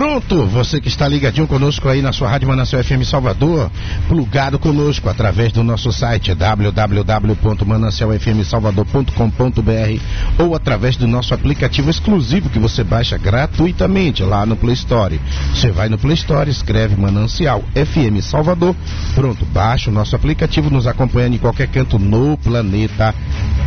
Pronto, você que está ligadinho conosco aí na sua Rádio Manancial FM Salvador, plugado conosco através do nosso site www.manancialfmsalvador.com.br ou através do nosso aplicativo exclusivo que você baixa gratuitamente lá no Play Store. Você vai no Play Store, escreve Manancial FM Salvador, pronto, baixa o nosso aplicativo, nos acompanha em qualquer canto no planeta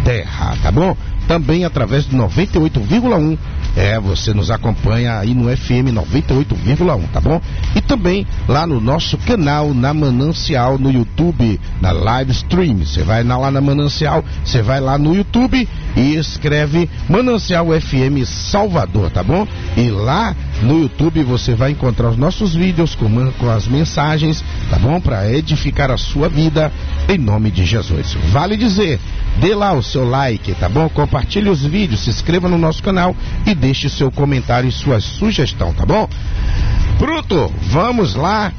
Terra, tá bom? Também através do 98,1 é, você nos acompanha aí no FM 98,1, tá bom? E também lá no nosso canal na Manancial no YouTube, na live stream. Você vai lá na Manancial, você vai lá no YouTube e escreve Manancial FM Salvador, tá bom? E lá no YouTube você vai encontrar os nossos vídeos com, com as mensagens, tá bom? Para edificar a sua vida em nome de Jesus. Vale dizer, dê lá o seu like, tá bom? Compartilhe os vídeos, se inscreva no nosso canal e deixe seu comentário e sua sugestão, tá bom? Pronto, vamos lá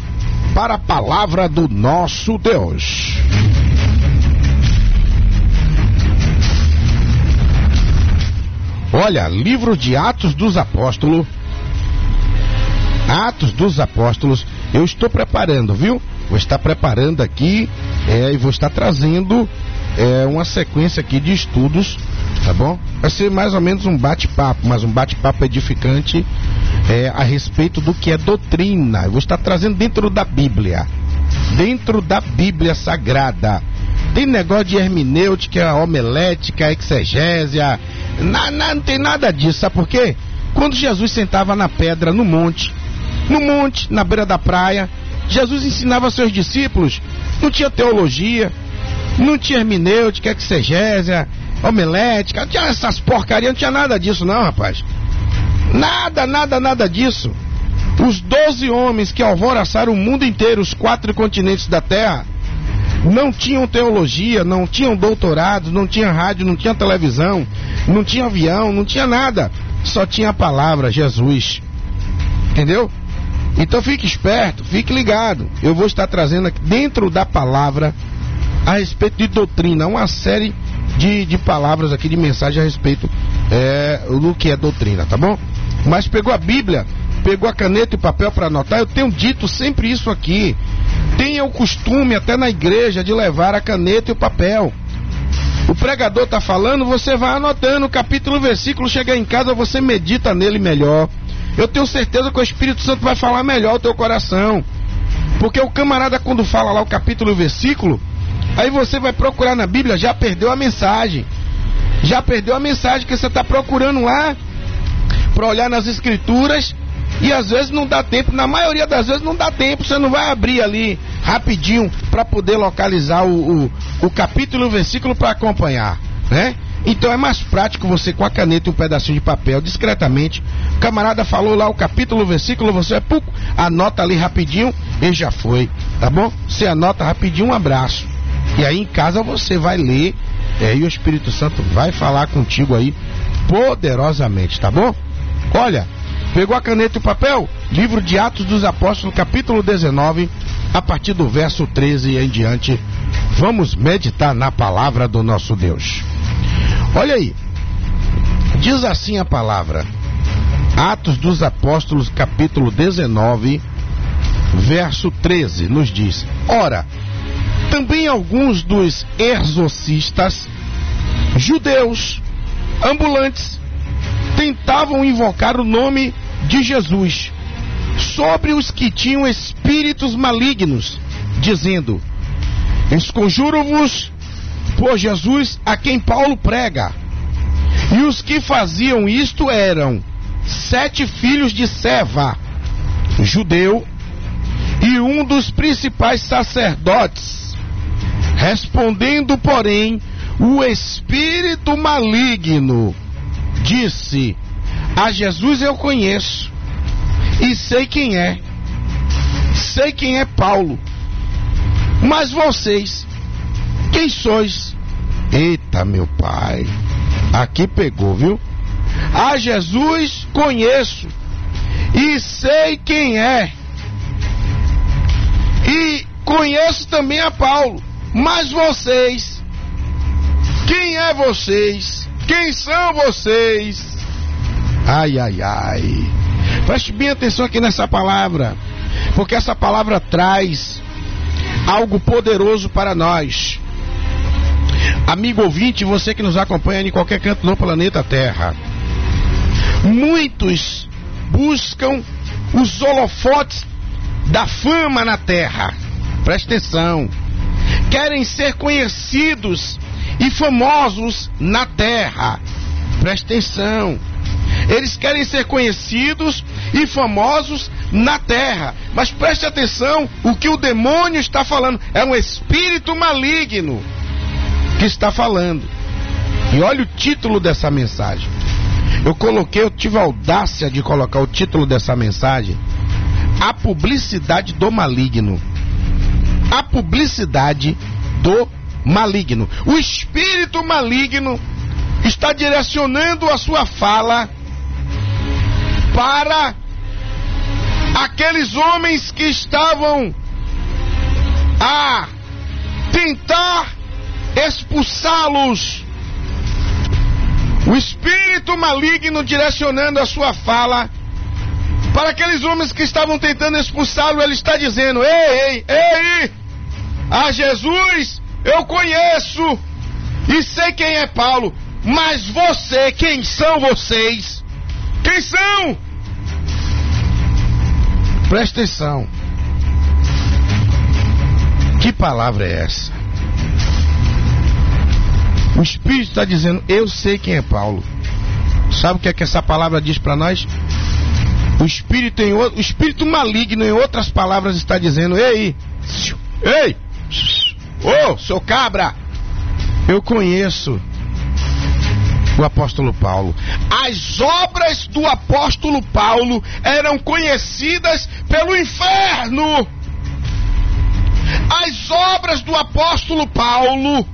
para a palavra do nosso Deus. Olha, livro de Atos dos Apóstolos. Atos dos Apóstolos, eu estou preparando, viu? Vou estar preparando aqui é, e vou estar trazendo é, uma sequência aqui de estudos, tá bom? Vai ser mais ou menos um bate-papo, mas um bate-papo edificante é, a respeito do que é doutrina. Eu vou estar trazendo dentro da Bíblia, dentro da Bíblia Sagrada. Tem negócio de hermenêutica, homilética, exegésia, na, na, não tem nada disso, sabe por quê? Quando Jesus sentava na pedra, no monte, no monte, na beira da praia, Jesus ensinava seus discípulos, não tinha teologia, não tinha hermenêutica, exegésia, homilética, não tinha essas porcarias, não tinha nada disso não, rapaz. Nada, nada, nada disso. Os doze homens que alvoraçaram o mundo inteiro, os quatro continentes da Terra, não tinham teologia, não tinham doutorados, não tinha rádio, não tinha televisão, não tinha avião, não tinha nada. Só tinha a palavra, Jesus. Entendeu? Então fique esperto, fique ligado. Eu vou estar trazendo aqui dentro da palavra a respeito de doutrina, uma série de, de palavras aqui, de mensagem a respeito é, do que é doutrina, tá bom? Mas pegou a Bíblia, pegou a caneta e papel para anotar, eu tenho dito sempre isso aqui. Tenha o costume, até na igreja, de levar a caneta e o papel. O pregador está falando, você vai anotando o capítulo, o versículo, chegar em casa, você medita nele melhor. Eu tenho certeza que o Espírito Santo vai falar melhor o teu coração. Porque o camarada, quando fala lá o capítulo e o versículo, Aí você vai procurar na Bíblia, já perdeu a mensagem. Já perdeu a mensagem que você está procurando lá para olhar nas escrituras e às vezes não dá tempo, na maioria das vezes não dá tempo, você não vai abrir ali rapidinho para poder localizar o, o, o capítulo o versículo para acompanhar, né? Então é mais prático você com a caneta e um pedacinho de papel, discretamente. O camarada falou lá o capítulo, o versículo, você pouco, anota ali rapidinho e já foi, tá bom? Você anota rapidinho, um abraço. E aí em casa você vai ler é, e o Espírito Santo vai falar contigo aí poderosamente, tá bom? Olha, pegou a caneta e o papel? Livro de Atos dos Apóstolos, capítulo 19, a partir do verso 13 e em diante. Vamos meditar na palavra do nosso Deus. Olha aí, diz assim a palavra, Atos dos Apóstolos, capítulo 19, verso 13, nos diz: Ora, também alguns dos exorcistas judeus ambulantes tentavam invocar o nome de Jesus sobre os que tinham espíritos malignos, dizendo: Esconjuro-vos por Jesus a quem Paulo prega. E os que faziam isto eram sete filhos de Seva, judeu, e um dos principais sacerdotes Respondendo, porém, o espírito maligno disse: A Jesus eu conheço e sei quem é. Sei quem é Paulo. Mas vocês, quem sois? Eita, meu pai. Aqui pegou, viu? A Jesus conheço e sei quem é. E conheço também a Paulo. Mas vocês, quem é vocês? Quem são vocês? Ai, ai, ai. Preste bem atenção aqui nessa palavra, porque essa palavra traz algo poderoso para nós. Amigo ouvinte, você que nos acompanha em qualquer canto do planeta Terra. Muitos buscam os holofotes da fama na terra. Preste atenção. Querem ser conhecidos e famosos na terra. Preste atenção. Eles querem ser conhecidos e famosos na terra. Mas preste atenção, o que o demônio está falando é um espírito maligno que está falando. E olha o título dessa mensagem. Eu coloquei, eu tive a audácia de colocar o título dessa mensagem: A publicidade do maligno. A publicidade do maligno. O espírito maligno está direcionando a sua fala para aqueles homens que estavam a tentar expulsá-los. O espírito maligno direcionando a sua fala para aqueles homens que estavam tentando expulsá-lo, ele está dizendo: Ei, ei, ei, a Jesus eu conheço e sei quem é Paulo, mas você, quem são vocês? Quem são? Presta atenção. Que palavra é essa? O Espírito está dizendo: Eu sei quem é Paulo. Sabe o que é que essa palavra diz para nós? O Espírito, em, o Espírito maligno, em outras palavras, está dizendo: Ei, ei, ô, oh, seu cabra, eu conheço o apóstolo Paulo. As obras do apóstolo Paulo eram conhecidas pelo inferno. As obras do apóstolo Paulo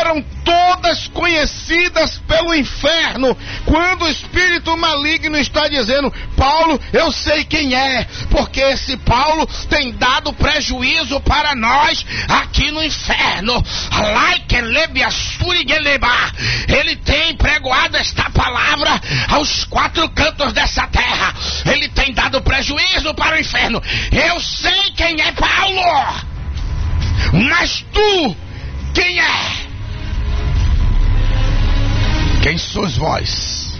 eram todas conhecidas pelo inferno. Quando o espírito maligno está dizendo, Paulo, eu sei quem é, porque esse Paulo tem dado prejuízo para nós aqui no inferno. Ele tem pregoado esta palavra aos quatro cantos dessa terra. Ele tem dado prejuízo para o inferno. Eu sei quem é Paulo. Mas tu, quem é? Quem sois vós?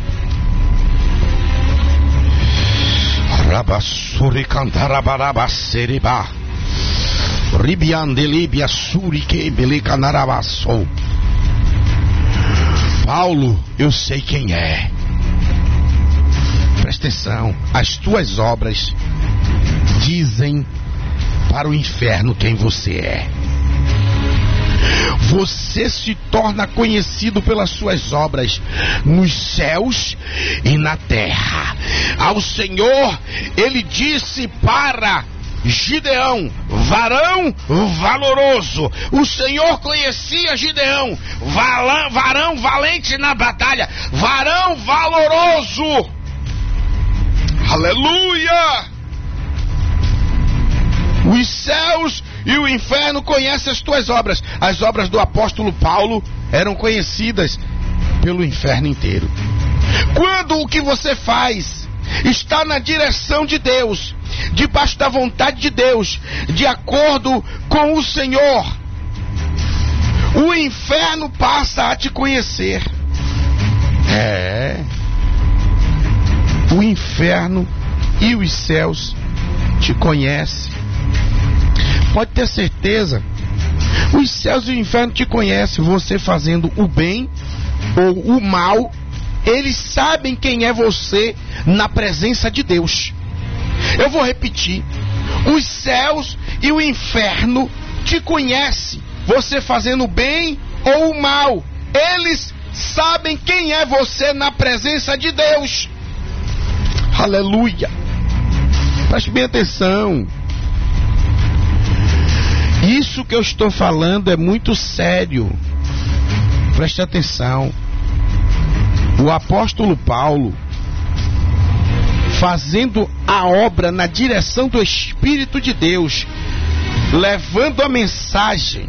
Rabassuri cantarabarabaceriba. Ribiandelibia belicanarabassou. Paulo, eu sei quem é. Presta atenção, as tuas obras dizem para o inferno quem você é você se torna conhecido pelas suas obras nos céus e na terra. Ao Senhor, ele disse para Gideão, varão valoroso. O Senhor conhecia Gideão, varão valente na batalha, varão valoroso. Aleluia! Os céus e o inferno conhecem as tuas obras. As obras do apóstolo Paulo eram conhecidas pelo inferno inteiro. Quando o que você faz está na direção de Deus, debaixo da vontade de Deus, de acordo com o Senhor, o inferno passa a te conhecer. É. O inferno e os céus te conhecem pode ter certeza. Os céus e o inferno te conhecem, você fazendo o bem ou o mal, eles sabem quem é você na presença de Deus. Eu vou repetir: os céus e o inferno te conhecem, você fazendo o bem ou o mal. Eles sabem quem é você na presença de Deus. Aleluia. Preste bem atenção. Isso que eu estou falando é muito sério. Preste atenção. O apóstolo Paulo, fazendo a obra na direção do Espírito de Deus, levando a mensagem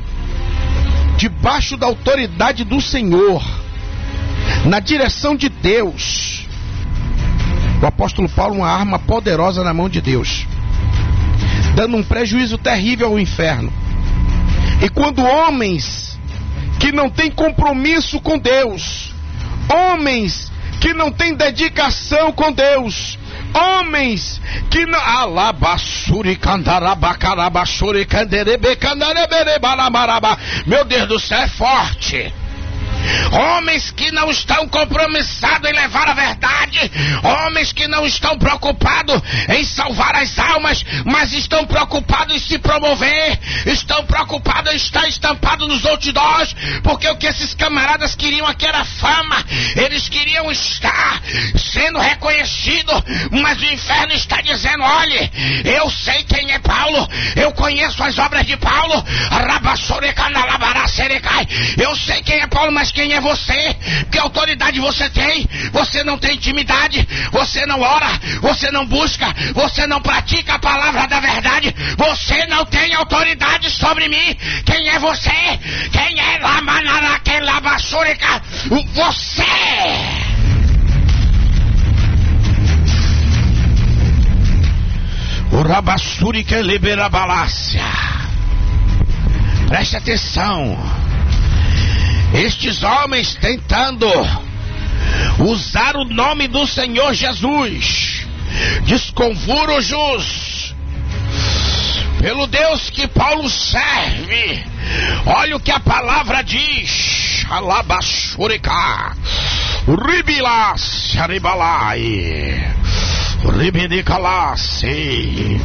debaixo da autoridade do Senhor, na direção de Deus, o apóstolo Paulo uma arma poderosa na mão de Deus, dando um prejuízo terrível ao inferno. E quando homens que não têm compromisso com Deus, homens que não têm dedicação com Deus, homens que não. Meu Deus do céu, é forte homens que não estão compromissados em levar a verdade, homens que não estão preocupados em salvar as almas, mas estão preocupados em se promover, estão preocupados em estar estampado nos outdoors, porque o que esses camaradas queriam aqui era fama, eles queriam estar sendo reconhecidos, mas o inferno está dizendo: olhe, eu sei quem é Paulo, eu conheço as obras de Paulo, eu sei quem é Paulo, mas quem é você? Que autoridade você tem? Você não tem intimidade, você não ora, você não busca, você não pratica a palavra da verdade, você não tem autoridade sobre mim. Quem é você? Quem é Lamanaraquelabasurica? Você! O Rabassuri que libera balácia. Preste atenção. Estes homens tentando usar o nome do Senhor Jesus, desconvuro-os pelo Deus que Paulo serve. Olha o que a palavra diz. Alabashurika. Ribilas, Ribalai. Ribidicalase.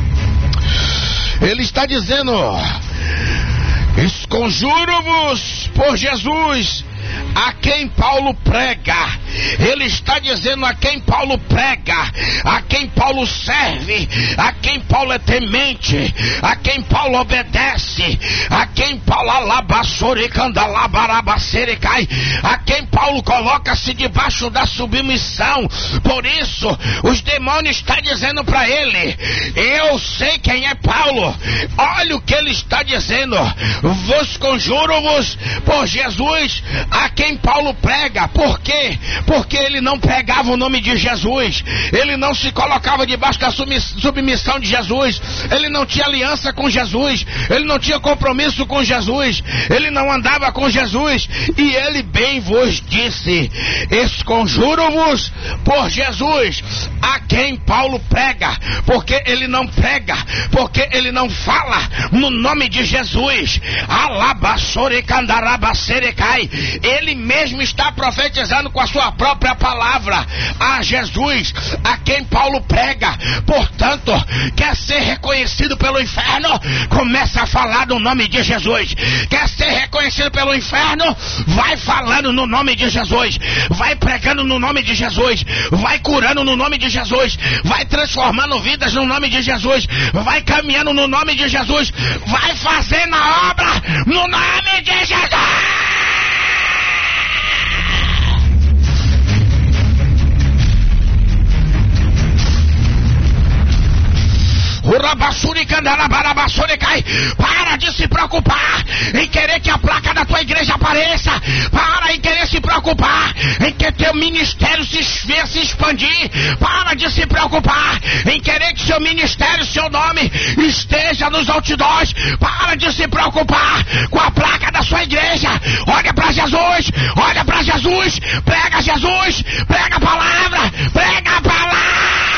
Ele está dizendo: Esconjuro-vos por Jesus a quem Paulo prega. Ele está dizendo a quem Paulo prega, a quem Paulo serve, a quem Paulo é temente, a quem Paulo obedece, a quem Paulo cai, a quem Paulo coloca-se debaixo da submissão. Por isso, os demônios estão dizendo para ele: Eu sei quem é Paulo. Olha o que ele está dizendo. Vos conjuro-vos por Jesus, a quem Paulo prega. Por quê? Porque ele não pregava o nome de Jesus, ele não se colocava debaixo da submissão de Jesus, ele não tinha aliança com Jesus, ele não tinha compromisso com Jesus, ele não andava com Jesus, e ele bem vos disse: Esconjuro-vos por Jesus, a quem Paulo prega, porque ele não prega, porque ele não fala no nome de Jesus. Alabassore candarabacerecai. Ele mesmo está profetizando com a sua própria palavra a Jesus, a quem Paulo prega. Portanto, quer ser reconhecido pelo inferno? Começa a falar no nome de Jesus. Quer ser reconhecido pelo inferno? Vai falando no nome de Jesus. Vai pregando no nome de Jesus. Vai curando no nome de Jesus. Vai transformando vidas no nome de Jesus. Vai caminhando no nome de Jesus. Vai fazendo a obra no nome de Jesus. Para de se preocupar em querer que a placa da tua igreja apareça. Para em querer se preocupar em que teu ministério se, se expandir. Para de se preocupar em querer que seu ministério, seu nome esteja nos outdoors. Para de se preocupar com a placa da sua igreja. Olha para Jesus, olha para Jesus, prega Jesus, prega a palavra, prega a palavra.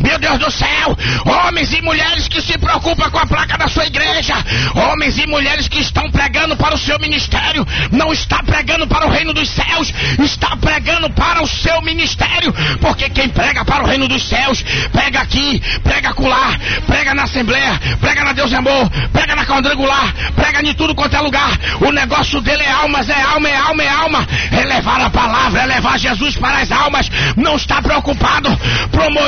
Meu Deus do céu, homens e mulheres que se preocupam com a placa da sua igreja, homens e mulheres que estão pregando para o seu ministério, não está pregando para o reino dos céus, está pregando para o seu ministério, porque quem prega para o reino dos céus, prega aqui, prega acolá, prega na assembleia, prega na Deus é Amor, prega na quadrangular, prega em tudo quanto é lugar. O negócio dele é almas, é alma, é alma, é alma, é levar a palavra, é levar Jesus para as almas, não está preocupado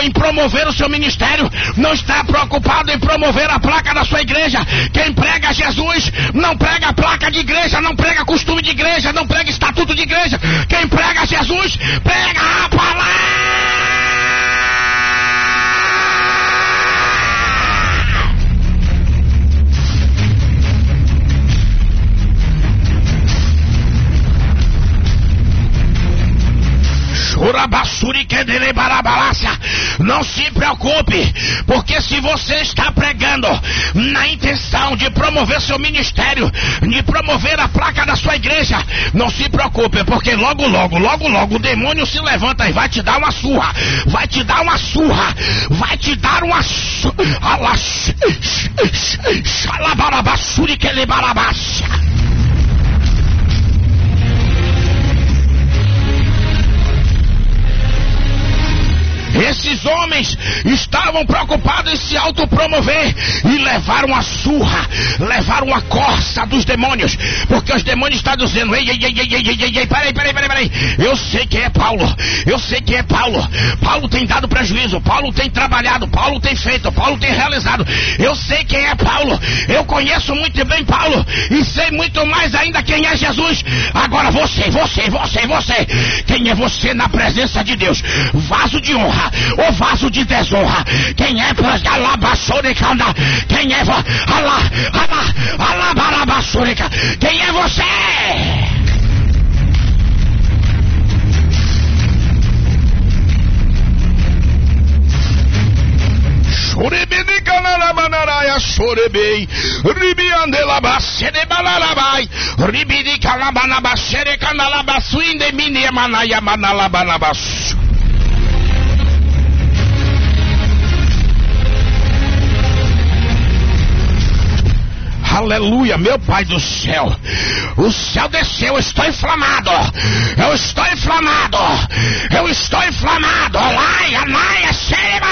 em promover o seu ministério, não está preocupado em promover a placa da sua igreja. Quem prega Jesus não prega placa de igreja, não prega costume de igreja, não prega estatuto de igreja. Quem prega Jesus, prega a palavra. Não se preocupe, porque se você está pregando na intenção de promover seu ministério, de promover a placa da sua igreja, não se preocupe, porque logo, logo, logo, logo o demônio se levanta e vai te dar uma surra, vai te dar uma surra, vai te dar uma surra. Esses homens estavam preocupados em se autopromover e levaram a surra, levaram a corça dos demônios, porque os demônios estão dizendo: ei, ei, ei, ei, ei, ei, ei, ei, peraí, peraí, peraí, peraí, eu sei quem é Paulo, eu sei quem é Paulo. Paulo tem dado prejuízo, Paulo tem trabalhado, Paulo tem feito, Paulo tem realizado. Eu sei quem é Paulo, eu conheço muito bem Paulo e sei muito mais ainda quem é Jesus. Agora você, você, você, você, quem é você na presença de Deus? Vaso de honra o vaso de desonra. Quem é Alabassuricanda? Quem é Alá, Alá, Alabarabassurica? Quem é você? Chorebedi canaramanaraia chorebei. Ribiandela basere balarabai. Ribidi calabana basere canalabasuinde mine manaya manalabanabasu. Aleluia, meu Pai do céu. O céu desceu, eu estou inflamado. Eu estou inflamado. Eu estou inflamado. Olai, anaia, serema.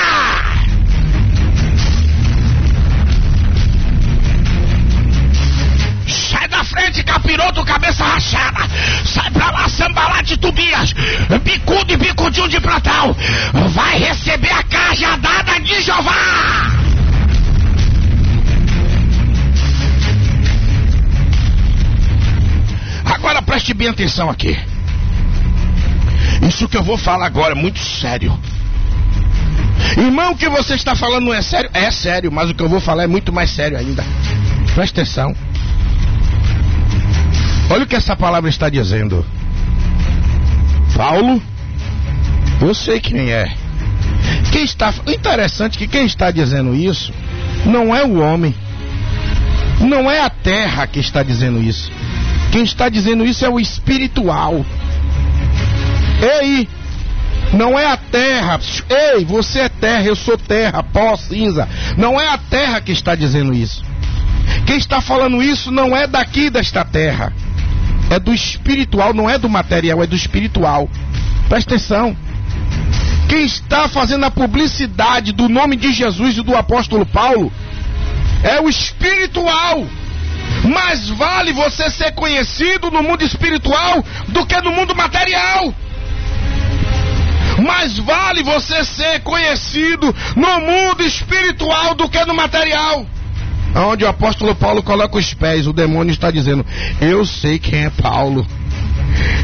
Sai da frente, capiroto, cabeça rachada. Sai pra lá, sambalá de Tubias. Bicudo e bicudinho de Platão. Vai receber a cajadada de Jeová. Agora preste bem atenção aqui. Isso que eu vou falar agora é muito sério. Irmão, o que você está falando não é sério? É sério, mas o que eu vou falar é muito mais sério ainda. Preste atenção. Olha o que essa palavra está dizendo. Paulo, eu sei quem é. Quem está, interessante que quem está dizendo isso não é o homem, não é a terra que está dizendo isso. Quem está dizendo isso é o espiritual. Ei, não é a terra. Ei, você é terra, eu sou terra, pó, cinza. Não é a terra que está dizendo isso. Quem está falando isso não é daqui desta terra. É do espiritual, não é do material, é do espiritual. Presta atenção. Quem está fazendo a publicidade do nome de Jesus e do apóstolo Paulo é o espiritual. Mais vale você ser conhecido no mundo espiritual do que no mundo material. Mais vale você ser conhecido no mundo espiritual do que no material. Onde o apóstolo Paulo coloca os pés, o demônio está dizendo: Eu sei quem é Paulo.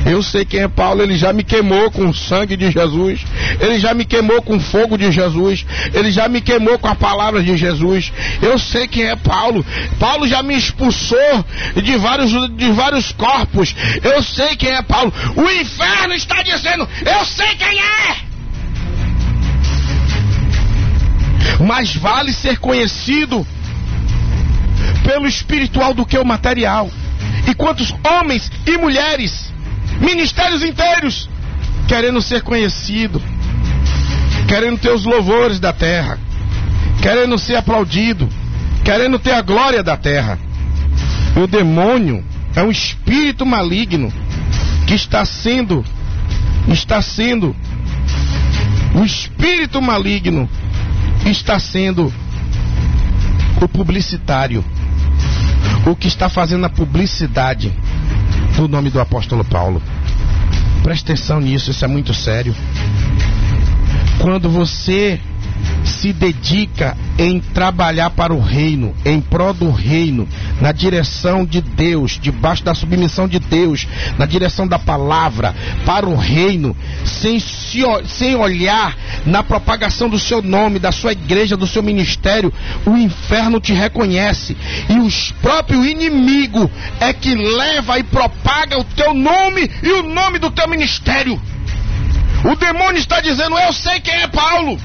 Eu sei quem é Paulo, ele já me queimou com o sangue de Jesus, ele já me queimou com o fogo de Jesus, ele já me queimou com a palavra de Jesus. Eu sei quem é Paulo. Paulo já me expulsou de vários, de vários corpos. Eu sei quem é Paulo. O inferno está dizendo: Eu sei quem é. Mais vale ser conhecido pelo espiritual do que o material. E quantos homens e mulheres ministérios inteiros querendo ser conhecido, querendo ter os louvores da terra, querendo ser aplaudido, querendo ter a glória da terra. O demônio é um espírito maligno que está sendo está sendo o espírito maligno está sendo o publicitário, o que está fazendo a publicidade do nome do apóstolo Paulo. Preste atenção nisso, isso é muito sério. Quando você se dedica em trabalhar para o reino, em prol do reino, na direção de Deus, debaixo da submissão de Deus, na direção da palavra, para o reino, sem, se, sem olhar na propagação do seu nome, da sua igreja, do seu ministério, o inferno te reconhece e o próprio inimigo é que leva e propaga o teu nome e o nome do teu ministério. O demônio está dizendo: Eu sei quem é Paulo.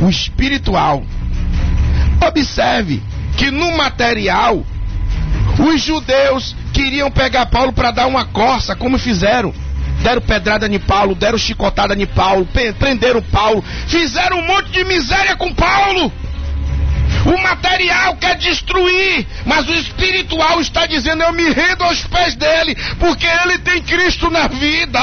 O espiritual. Observe que no material, os judeus queriam pegar Paulo para dar uma corça, como fizeram. Deram pedrada em Paulo, deram chicotada em Paulo, prenderam Paulo, fizeram um monte de miséria com Paulo. O material quer destruir, mas o espiritual está dizendo: Eu me rendo aos pés dele, porque ele tem Cristo na vida.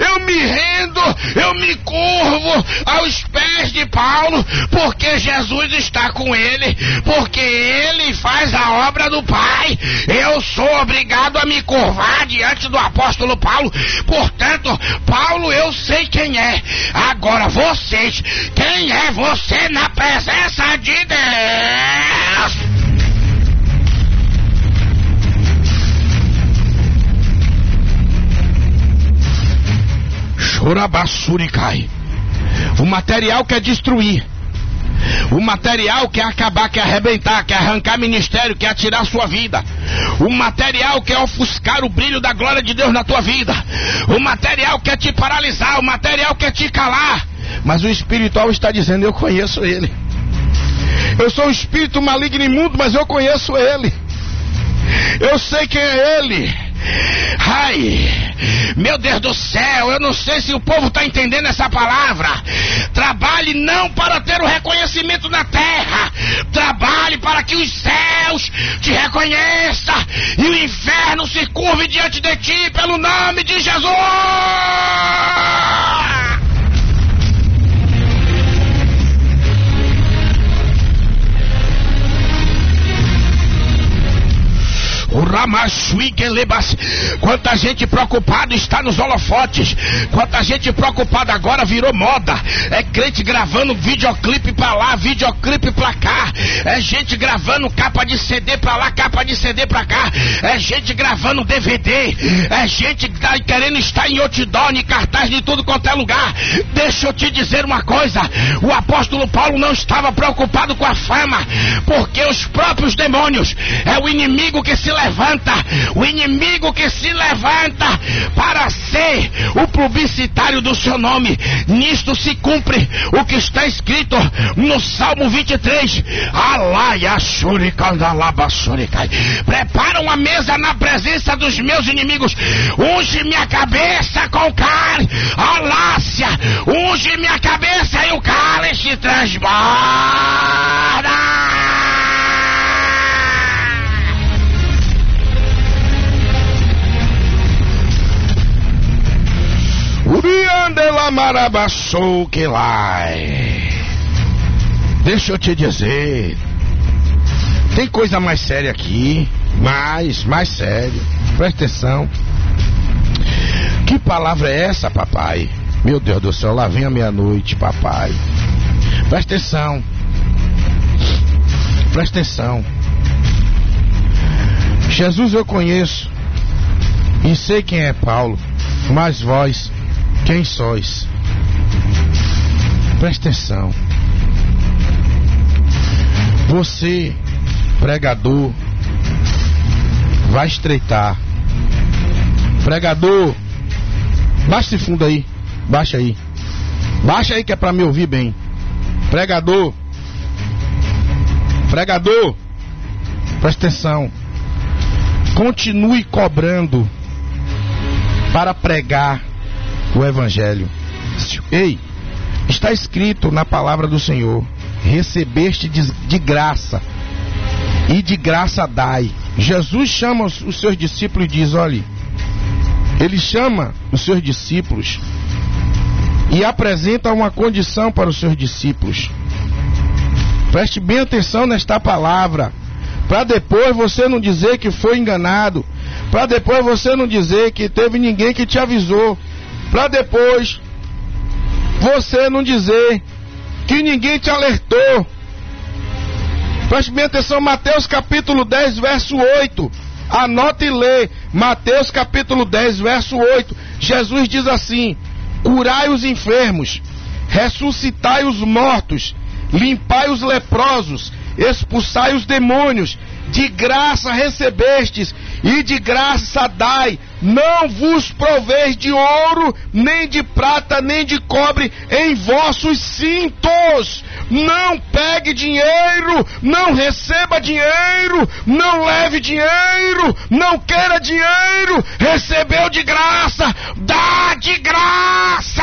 Eu me rendo, eu me curvo aos pés de Paulo, porque Jesus está com ele, porque ele faz a obra do Pai. Eu sou obrigado a me curvar diante do apóstolo Paulo. Portanto, Paulo, eu sei quem é. Agora vocês, quem é você na presença de Deus? Chorabassuricai. O material quer destruir. O material quer acabar, quer arrebentar, quer arrancar ministério, quer atirar sua vida. O material quer ofuscar o brilho da glória de Deus na tua vida. O material quer te paralisar, o material quer te calar. Mas o espiritual está dizendo: Eu conheço ele. Eu sou um espírito maligno e imundo, mas eu conheço ele. Eu sei quem é ele. Ai, meu Deus do céu, eu não sei se o povo está entendendo essa palavra. Trabalhe não para ter o reconhecimento na terra, trabalhe para que os céus te reconheçam e o inferno se curve diante de ti pelo nome de Jesus. O Ramashuikelebas. Quanta gente preocupada está nos holofotes. Quanta gente preocupada agora virou moda. É crente gravando videoclipe pra lá, videoclipe pra cá. É gente gravando capa de CD pra lá, capa de CD pra cá. É gente gravando DVD. É gente tá querendo estar em outdoor, em cartaz de tudo quanto é lugar. Deixa eu te dizer uma coisa. O apóstolo Paulo não estava preocupado com a fama, porque os próprios demônios é o inimigo que se levanta, o inimigo que se levanta para ser o publicitário do seu nome. Nisto se cumpre o que está escrito no Salmo 23. Prepara uma mesa na presença dos meus inimigos. Unge minha cabeça com carne. Alácia, unge minha cabeça e o cálice transborda. Deixa eu te dizer. Tem coisa mais séria aqui. Mais, mais sério. Presta atenção. Que palavra é essa, papai? Meu Deus do céu, lá vem a meia-noite, papai. Presta atenção. Presta atenção. Jesus eu conheço. E sei quem é Paulo. Mas vós quem sois? Presta atenção. Você, pregador, vai estreitar. Pregador, baixa esse fundo aí. Baixa aí. Baixa aí que é para me ouvir bem. Pregador. Pregador. Presta atenção. Continue cobrando para pregar o Evangelho. Ei, está escrito na palavra do Senhor: recebeste de, graça, e de graça dai. Jesus chama os, os seus discípulos e diz: olhe, ele chama os seus discípulos e apresenta uma condição para os seus discípulos. Preste bem atenção nesta palavra, para depois você não dizer que foi enganado, para depois você não dizer que teve ninguém que te avisou para depois você não dizer que ninguém te alertou. Preste bem atenção, Mateus capítulo 10, verso 8. Anote e lê. Mateus capítulo 10, verso 8. Jesus diz assim: Curai os enfermos, ressuscitai os mortos, limpai os leprosos, expulsai os demônios, de graça recebestes, e de graça dai. Não vos proveis de ouro, nem de prata, nem de cobre em vossos cintos. Não pegue dinheiro, não receba dinheiro, não leve dinheiro, não queira dinheiro. Recebeu de graça, dá de graça.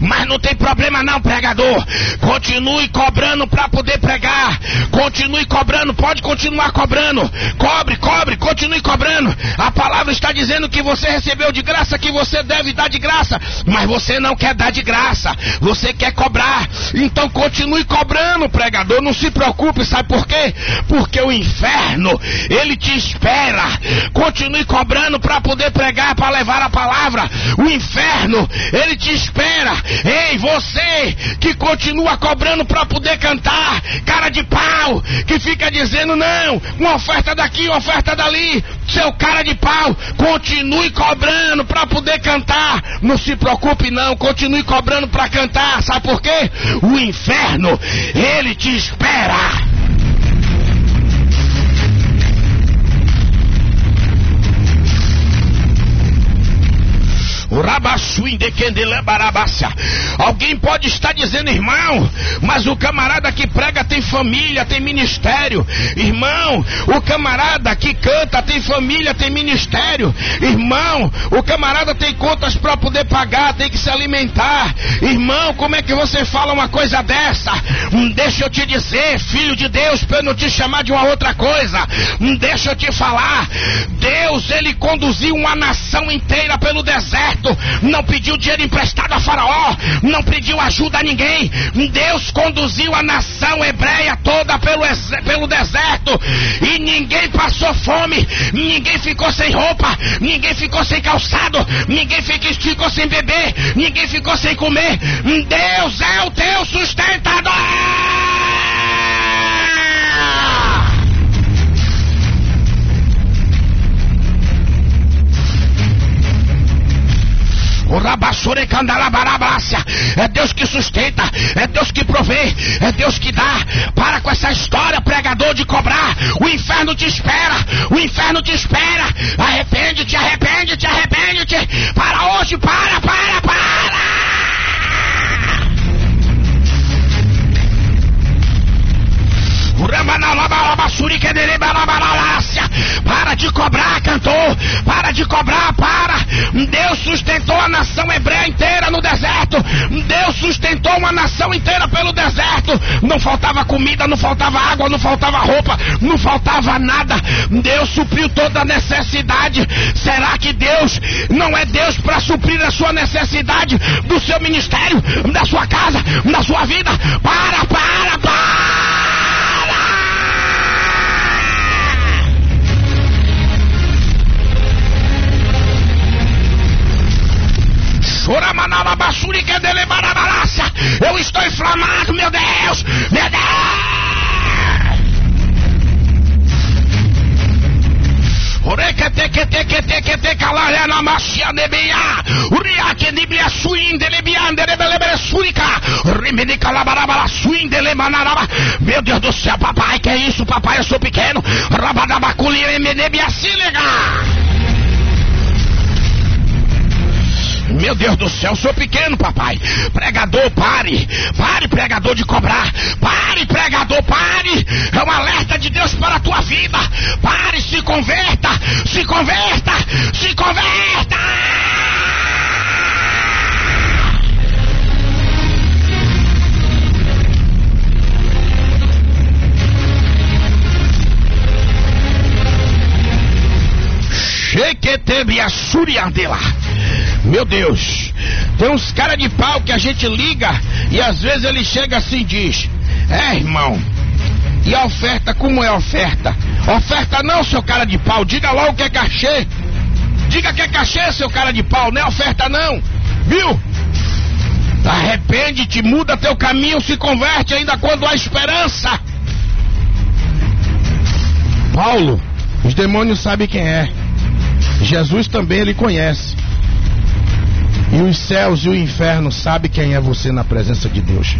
Mas não tem problema não, pregador. Continue cobrando para poder pregar. Continue cobrando, pode continuar cobrando. Cobre, cobre, continue cobrando. A palavra está dizendo que você recebeu de graça, que você deve dar de graça. Mas você não quer dar de graça. Você quer cobrar. Então continue cobrando, pregador. Não se preocupe, sabe por quê? Porque o inferno, ele te espera. Continue cobrando para poder pregar, para levar a palavra. O inferno, ele te espera. Ei, você que continua cobrando para poder cantar, cara de pau, que fica dizendo não, uma oferta daqui, uma oferta dali, seu cara de pau, continue cobrando para poder cantar. Não se preocupe não, continue cobrando para cantar. Sabe por quê? O inferno, ele te espera. Alguém pode estar dizendo, irmão, mas o camarada que prega tem família, tem ministério. Irmão, o camarada que canta tem família, tem ministério. Irmão, o camarada tem contas para poder pagar, tem que se alimentar. Irmão, como é que você fala uma coisa dessa? Hum, deixa eu te dizer, filho de Deus, para eu não te chamar de uma outra coisa. Hum, deixa eu te falar. Deus, ele conduziu uma nação inteira pelo deserto deserto, não pediu dinheiro emprestado a Faraó, não pediu ajuda a ninguém. Deus conduziu a nação hebreia toda pelo, pelo deserto. E ninguém passou fome, ninguém ficou sem roupa, ninguém ficou sem calçado, ninguém ficou sem beber, ninguém ficou sem comer. Deus é o teu sustentador. É Deus que sustenta, é Deus que provê, é Deus que dá. Para com essa história, pregador, de cobrar. O inferno te espera, o inferno te espera. Arrepende-te, arrepende-te, arrepende-te. Para hoje, para, para, para. Para de cobrar, cantor. Para de cobrar, para. Deus sustentou a nação hebreia inteira no deserto. Deus sustentou uma nação inteira pelo deserto. Não faltava comida, não faltava água, não faltava roupa, não faltava nada. Deus supriu toda a necessidade. Será que Deus não é Deus para suprir a sua necessidade do seu ministério, da sua casa, da sua vida? Para, para, para! Eu estou inflamado, meu Deus! Meu Deus! Meu Deus do céu, papai, que é isso, papai? Eu sou pequeno. Rabadabaculi, Meu Deus do céu, sou pequeno, papai. Pregador, pare. Pare, pregador, de cobrar. Pare, pregador, pare. É um alerta de Deus para a tua vida. Pare, se converta. Se converta. Se converta. Meu Deus, tem uns cara de pau que a gente liga e às vezes ele chega assim e diz: É, irmão, e a oferta, como é a oferta? Oferta não, seu cara de pau, diga logo que é cachê. Diga que é cachê, seu cara de pau, não é oferta não. Viu? Arrepende-te, muda teu caminho, se converte ainda quando há esperança. Paulo, os demônios sabem quem é. Jesus também ele conhece. E os céus e o inferno sabem quem é você na presença de Deus.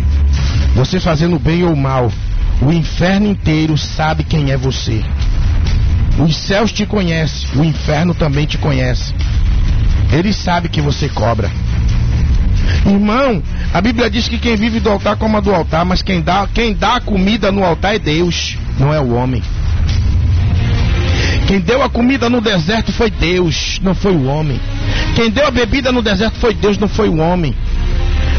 Você fazendo bem ou mal, o inferno inteiro sabe quem é você. Os céus te conhecem, o inferno também te conhece. Ele sabe que você cobra. Irmão, a Bíblia diz que quem vive do altar coma do altar, mas quem dá, quem dá a comida no altar é Deus, não é o homem. Quem deu a comida no deserto foi Deus, não foi o homem. Quem deu a bebida no deserto foi Deus, não foi o homem.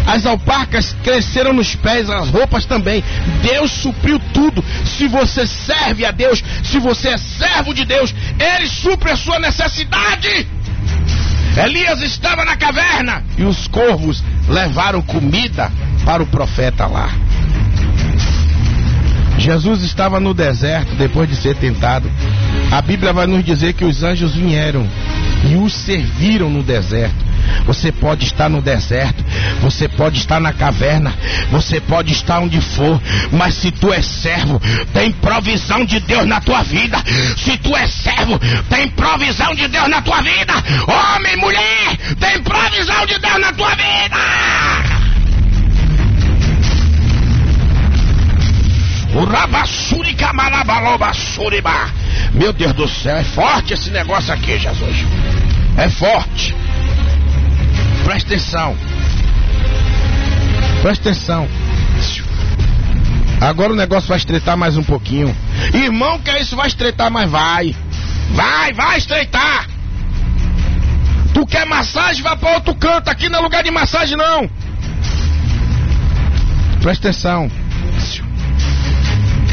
As alpacas cresceram nos pés, as roupas também. Deus supriu tudo. Se você serve a Deus, se você é servo de Deus, Ele supre a sua necessidade. Elias estava na caverna e os corvos levaram comida para o profeta lá. Jesus estava no deserto depois de ser tentado. A Bíblia vai nos dizer que os anjos vieram e os serviram no deserto. Você pode estar no deserto, você pode estar na caverna, você pode estar onde for, mas se tu é servo, tem provisão de Deus na tua vida. Se tu é servo, tem provisão de Deus na tua vida. Homem, mulher, tem provisão de Deus na tua vida. Meu Deus do céu, é forte esse negócio aqui, Jesus. É forte. Presta atenção. Presta atenção. Agora o negócio vai estreitar mais um pouquinho. Irmão, que é isso? Vai estreitar, mas vai. Vai, vai estreitar. Tu quer massagem? Vai para outro canto. Aqui não é lugar de massagem, não. Presta atenção.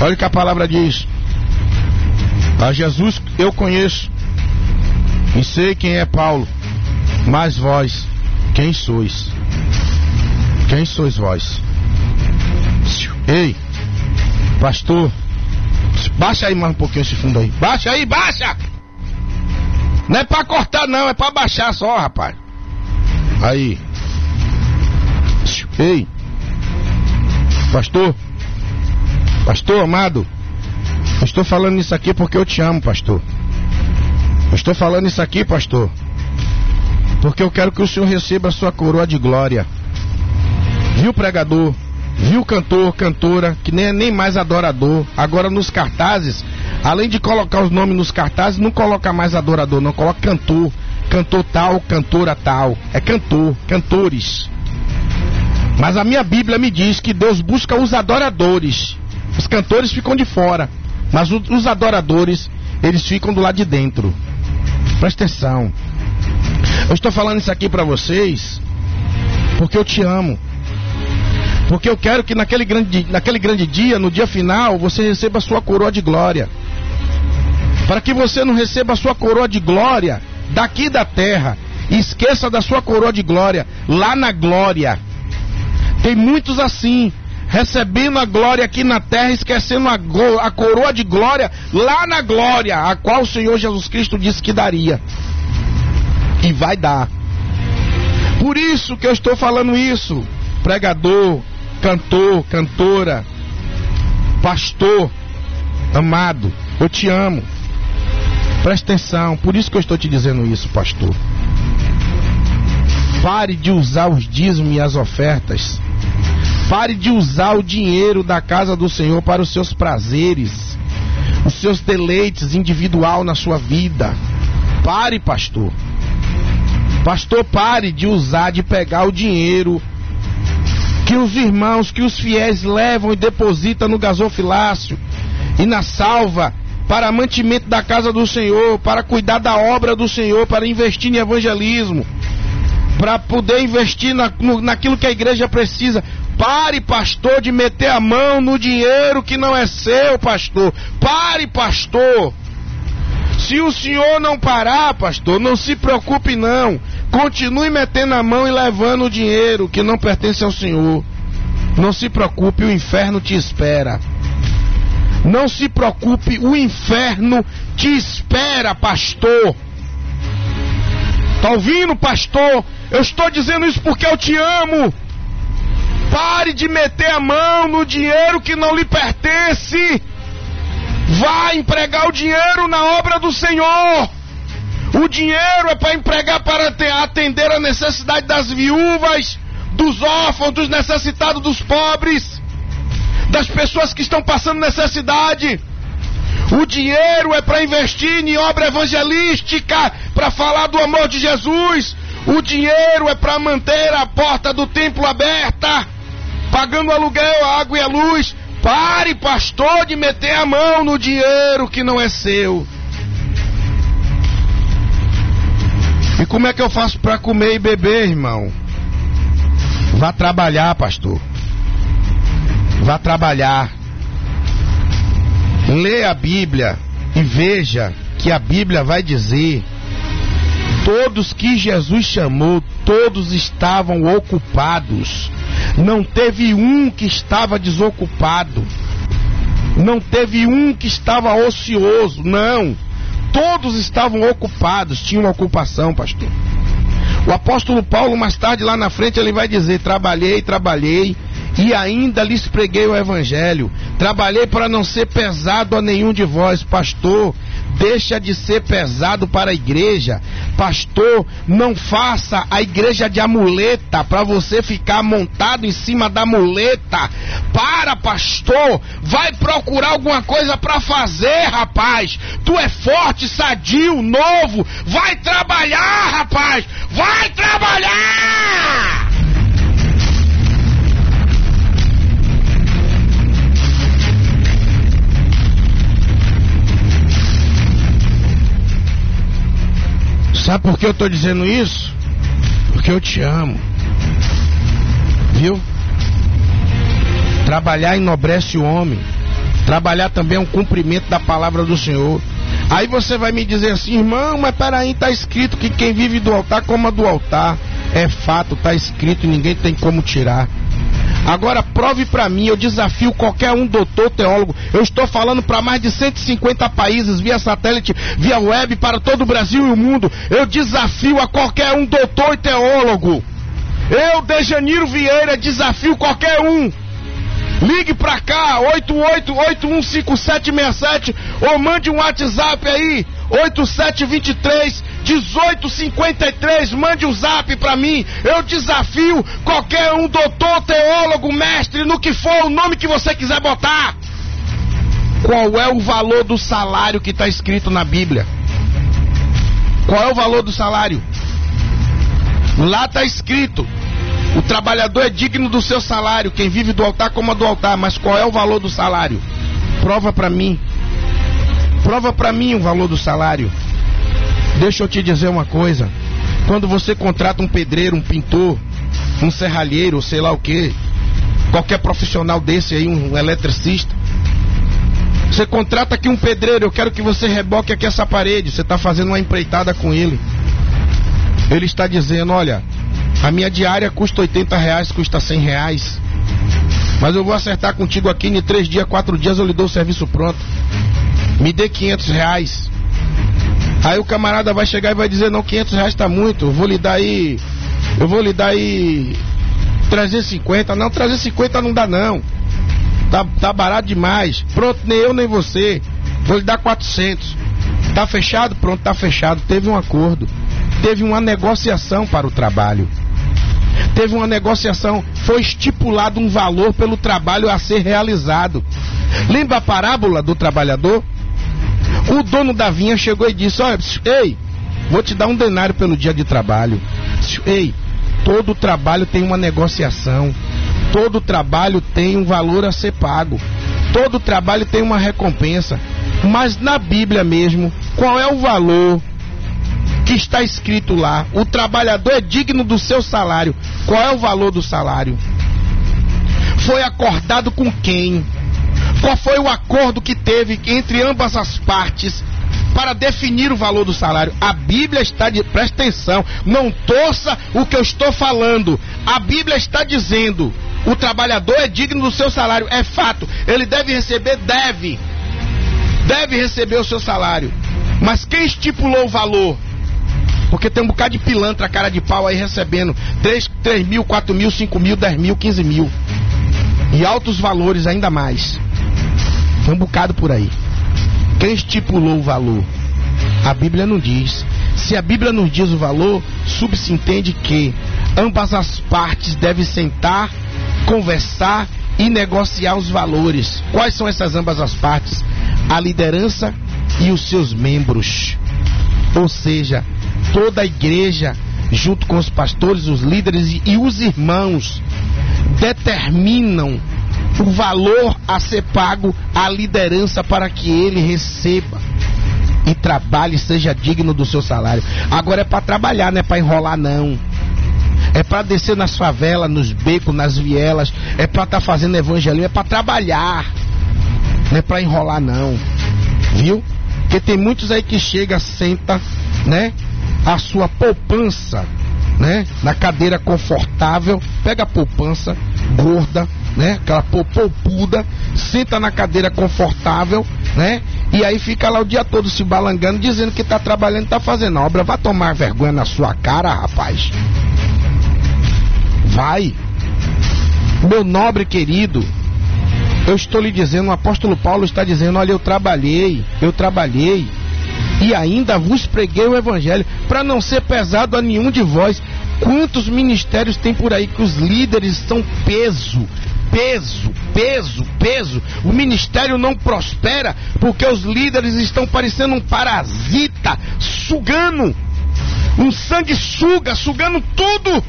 Olha o que a palavra diz. A Jesus eu conheço. E sei quem é Paulo. Mas vós quem sois? Quem sois vós? Ei, pastor, baixa aí mais um pouquinho esse fundo aí. Baixa aí, baixa! Não é pra cortar, não, é pra baixar só, rapaz. Aí. Ei, pastor, pastor amado, eu estou falando isso aqui porque eu te amo, pastor. Eu estou falando isso aqui, pastor, porque eu quero que o Senhor receba a sua coroa de glória. Viu, pregador? Viu, cantor, cantora, que nem é nem mais adorador. Agora nos cartazes, além de colocar os nomes nos cartazes, não coloca mais adorador, não coloca cantor. Cantor tal, cantora tal. É cantor, cantores. Mas a minha Bíblia me diz que Deus busca os adoradores. Os cantores ficam de fora. Mas os adoradores, eles ficam do lado de dentro. Presta atenção. Eu estou falando isso aqui para vocês porque eu te amo. Porque eu quero que naquele grande, naquele grande dia, no dia final, você receba a sua coroa de glória. Para que você não receba a sua coroa de glória daqui da terra, e esqueça da sua coroa de glória lá na glória. Tem muitos assim, recebendo a glória aqui na terra, esquecendo a, a coroa de glória lá na glória, a qual o Senhor Jesus Cristo disse que daria e vai dar. Por isso que eu estou falando isso, pregador, cantor, cantora, pastor, amado, eu te amo. Presta atenção, por isso que eu estou te dizendo isso, pastor. Pare de usar os dízimos e as ofertas. Pare de usar o dinheiro da casa do Senhor para os seus prazeres, os seus deleites individual na sua vida. Pare, pastor. Pastor, pare de usar, de pegar o dinheiro que os irmãos, que os fiéis levam e depositam no gasofilácio e na salva para mantimento da casa do Senhor, para cuidar da obra do Senhor, para investir em evangelismo, para poder investir na, no, naquilo que a igreja precisa. Pare, pastor, de meter a mão no dinheiro que não é seu, pastor. Pare, pastor. Se o senhor não parar, pastor, não se preocupe não. Continue metendo a mão e levando o dinheiro que não pertence ao senhor. Não se preocupe, o inferno te espera. Não se preocupe, o inferno te espera, pastor. Tá ouvindo, pastor? Eu estou dizendo isso porque eu te amo. Pare de meter a mão no dinheiro que não lhe pertence. Vá empregar o dinheiro na obra do Senhor. O dinheiro é para empregar para atender a necessidade das viúvas, dos órfãos, dos necessitados, dos pobres, das pessoas que estão passando necessidade. O dinheiro é para investir em obra evangelística, para falar do amor de Jesus. O dinheiro é para manter a porta do templo aberta, pagando aluguel, a água e a luz. Pare, pastor, de meter a mão no dinheiro que não é seu. E como é que eu faço para comer e beber, irmão? Vá trabalhar, pastor. Vá trabalhar. Leia a Bíblia e veja que a Bíblia vai dizer: todos que Jesus chamou, todos estavam ocupados. Não teve um que estava desocupado. Não teve um que estava ocioso. Não. Todos estavam ocupados, tinham uma ocupação, pastor. O apóstolo Paulo, mais tarde lá na frente, ele vai dizer: Trabalhei, trabalhei e ainda lhes preguei o evangelho. Trabalhei para não ser pesado a nenhum de vós, pastor. Deixa de ser pesado para a igreja. Pastor, não faça a igreja de amuleta para você ficar montado em cima da muleta. Para, pastor, vai procurar alguma coisa para fazer, rapaz. Tu é forte, sadio, novo. Vai trabalhar, rapaz. Vai trabalhar! Sabe por que eu estou dizendo isso? Porque eu te amo. Viu? Trabalhar enobrece o homem. Trabalhar também é um cumprimento da palavra do Senhor. Aí você vai me dizer assim, irmão, mas peraí, está escrito que quem vive do altar coma do altar. É fato, está escrito ninguém tem como tirar. Agora prove para mim, eu desafio qualquer um doutor teólogo. Eu estou falando para mais de 150 países via satélite, via web para todo o Brasil e o mundo. Eu desafio a qualquer um doutor e teólogo. Eu, Dejaniro Vieira, desafio qualquer um. Ligue pra cá, 88815767 ou mande um WhatsApp aí, 8723 1853, mande um zap para mim. Eu desafio qualquer um doutor, teólogo, mestre, no que for, o nome que você quiser botar. Qual é o valor do salário que está escrito na Bíblia? Qual é o valor do salário? Lá está escrito: o trabalhador é digno do seu salário. Quem vive do altar, coma do altar. Mas qual é o valor do salário? Prova para mim. Prova para mim o valor do salário. Deixa eu te dizer uma coisa. Quando você contrata um pedreiro, um pintor, um serralheiro, sei lá o que, qualquer profissional desse aí, um eletricista, você contrata aqui um pedreiro, eu quero que você reboque aqui essa parede. Você está fazendo uma empreitada com ele. Ele está dizendo, olha, a minha diária custa 80 reais, custa 100 reais. Mas eu vou acertar contigo aqui em três dias, quatro dias eu lhe dou o serviço pronto. Me dê 500 reais. Aí o camarada vai chegar e vai dizer, não, 500 reais tá muito, eu vou lhe dar aí, eu vou lhe dar aí 350. Não, 350 não dá não. Tá, tá barato demais. Pronto, nem eu nem você. Vou lhe dar 400. Tá fechado? Pronto, tá fechado. Teve um acordo. Teve uma negociação para o trabalho. Teve uma negociação, foi estipulado um valor pelo trabalho a ser realizado. Lembra a parábola do trabalhador? O dono da vinha chegou e disse: Olha, ei, vou te dar um denário pelo dia de trabalho. Ei, todo trabalho tem uma negociação. Todo trabalho tem um valor a ser pago. Todo trabalho tem uma recompensa. Mas na Bíblia mesmo, qual é o valor que está escrito lá? O trabalhador é digno do seu salário. Qual é o valor do salário? Foi acordado com quem? Qual foi o acordo que teve entre ambas as partes para definir o valor do salário? A Bíblia está de presta atenção, não torça o que eu estou falando. A Bíblia está dizendo: o trabalhador é digno do seu salário, é fato. Ele deve receber, deve. Deve receber o seu salário. Mas quem estipulou o valor? Porque tem um bocado de pilantra, cara de pau aí recebendo 3, 3 mil, 4 mil, 5 mil, 10 mil, 15 mil. E altos valores ainda mais. Tem um bocado por aí. Quem estipulou o valor? A Bíblia não diz. Se a Bíblia nos diz o valor, subsentende que ambas as partes devem sentar, conversar e negociar os valores. Quais são essas ambas as partes? A liderança e os seus membros. Ou seja, toda a igreja, junto com os pastores, os líderes e os irmãos, determinam o valor a ser pago à liderança para que ele receba e trabalhe, seja digno do seu salário. Agora é para trabalhar, não é para enrolar não. É para descer nas favelas, nos becos, nas vielas, é para estar tá fazendo evangelismo, é para trabalhar. Não é para enrolar não. Viu? Porque tem muitos aí que chega, senta, né? A sua poupança, né? Na cadeira confortável, pega a poupança gorda, né? Aquela poupuda, senta na cadeira confortável, né? E aí fica lá o dia todo se balangando, dizendo que está trabalhando, está fazendo obra. Vai tomar vergonha na sua cara, rapaz. Vai. Meu nobre querido, eu estou lhe dizendo, o apóstolo Paulo está dizendo: olha, eu trabalhei, eu trabalhei e ainda vos preguei o evangelho para não ser pesado a nenhum de vós. Quantos ministérios tem por aí que os líderes são peso, peso, peso, peso. O ministério não prospera porque os líderes estão parecendo um parasita, sugando. Um sangue suga, sugando tudo.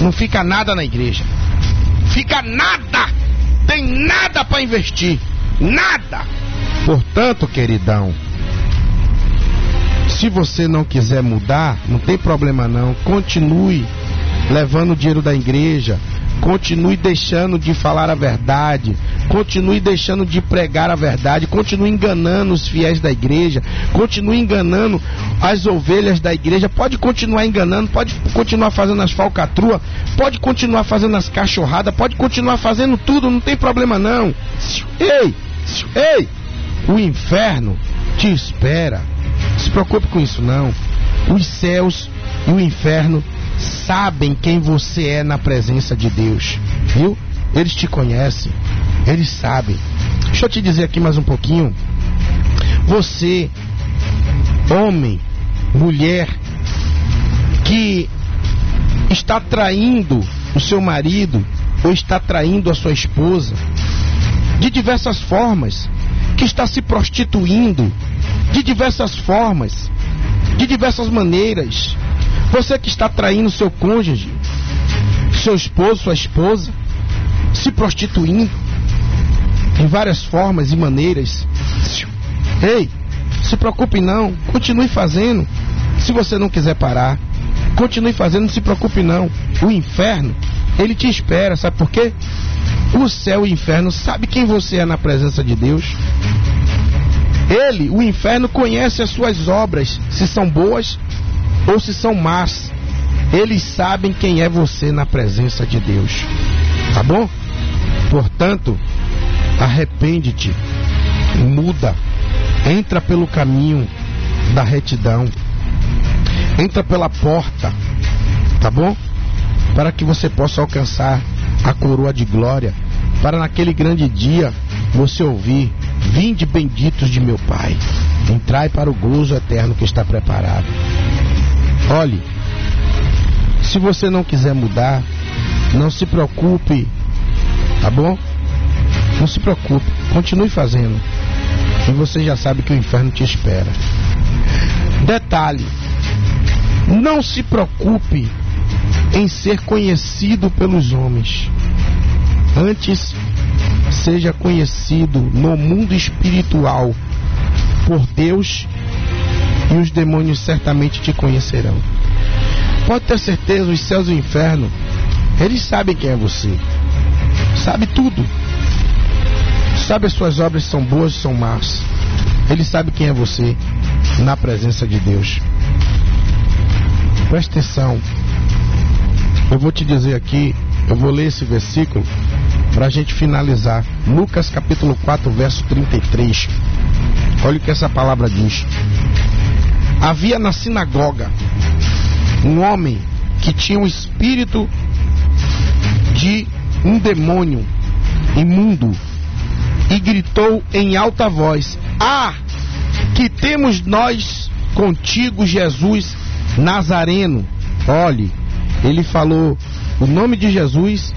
Não fica nada na igreja. Fica nada. Tem nada para investir. Nada. Portanto, queridão, se você não quiser mudar, não tem problema não. Continue levando o dinheiro da igreja, Continue deixando de falar a verdade. Continue deixando de pregar a verdade. Continue enganando os fiéis da igreja. Continue enganando as ovelhas da igreja. Pode continuar enganando. Pode continuar fazendo as falcatruas. Pode continuar fazendo as cachorradas. Pode continuar fazendo tudo. Não tem problema não. Ei, ei. O inferno te espera. Preocupe com isso não. Os céus e o inferno sabem quem você é na presença de Deus, viu? Eles te conhecem, eles sabem. Deixa eu te dizer aqui mais um pouquinho. Você, homem, mulher, que está traindo o seu marido ou está traindo a sua esposa de diversas formas, que está se prostituindo de diversas formas, de diversas maneiras, você que está traindo seu cônjuge, seu esposo, sua esposa, se prostituindo em várias formas e maneiras. Ei, se preocupe não, continue fazendo. Se você não quiser parar, continue fazendo, não se preocupe não. O inferno, ele te espera, sabe por quê? O céu e o inferno sabe quem você é na presença de Deus. Ele, o inferno, conhece as suas obras, se são boas ou se são más, eles sabem quem é você na presença de Deus. Tá bom? Portanto, arrepende-te, muda, entra pelo caminho da retidão, entra pela porta, tá bom? Para que você possa alcançar a coroa de glória, para naquele grande dia você ouvir: Vinde benditos de meu Pai, entrai para o gozo eterno que está preparado. Olhe, se você não quiser mudar, não se preocupe, tá bom? Não se preocupe, continue fazendo. E você já sabe que o inferno te espera. Detalhe: não se preocupe em ser conhecido pelos homens. Antes, seja conhecido no mundo espiritual por Deus e os demônios certamente te conhecerão. Pode ter certeza, os céus e o inferno, eles sabem quem é você. Sabe tudo. Sabe as suas obras são boas ou são más. Ele sabe quem é você na presença de Deus. Presta atenção. Eu vou te dizer aqui, eu vou ler esse versículo para a gente finalizar. Lucas capítulo 4, verso 33. Olha o que essa palavra diz. Havia na sinagoga um homem que tinha o espírito de um demônio imundo e gritou em alta voz: Ah, que temos nós contigo, Jesus Nazareno. Olhe, ele falou o nome de Jesus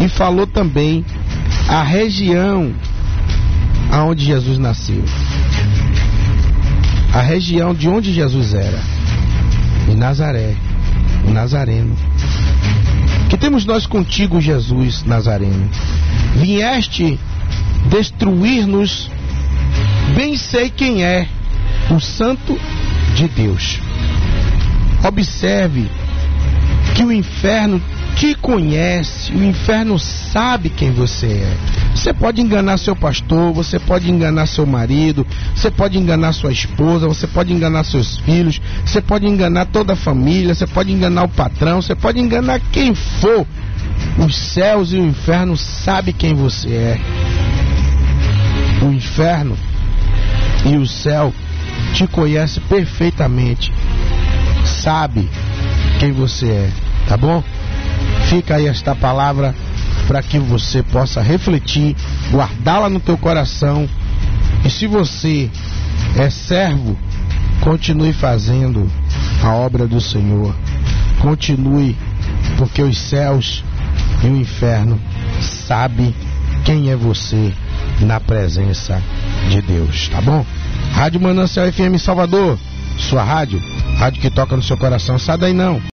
e falou também a região aonde Jesus nasceu. A região de onde Jesus era. Em Nazaré, o Nazareno. Que temos nós contigo, Jesus Nazareno? Vieste destruir-nos, bem sei quem é o Santo de Deus. Observe que o inferno te conhece, o inferno sabe quem você é. Você pode enganar seu pastor, você pode enganar seu marido, você pode enganar sua esposa, você pode enganar seus filhos, você pode enganar toda a família, você pode enganar o patrão, você pode enganar quem for. Os céus e o inferno sabe quem você é. O inferno e o céu te conhece perfeitamente. Sabe quem você é, tá bom? Fica aí esta palavra para que você possa refletir, guardá-la no teu coração. E se você é servo, continue fazendo a obra do Senhor. Continue, porque os céus e o inferno sabe quem é você na presença de Deus, tá bom? Rádio Manancial FM Salvador, sua rádio, rádio que toca no seu coração. Sai daí não.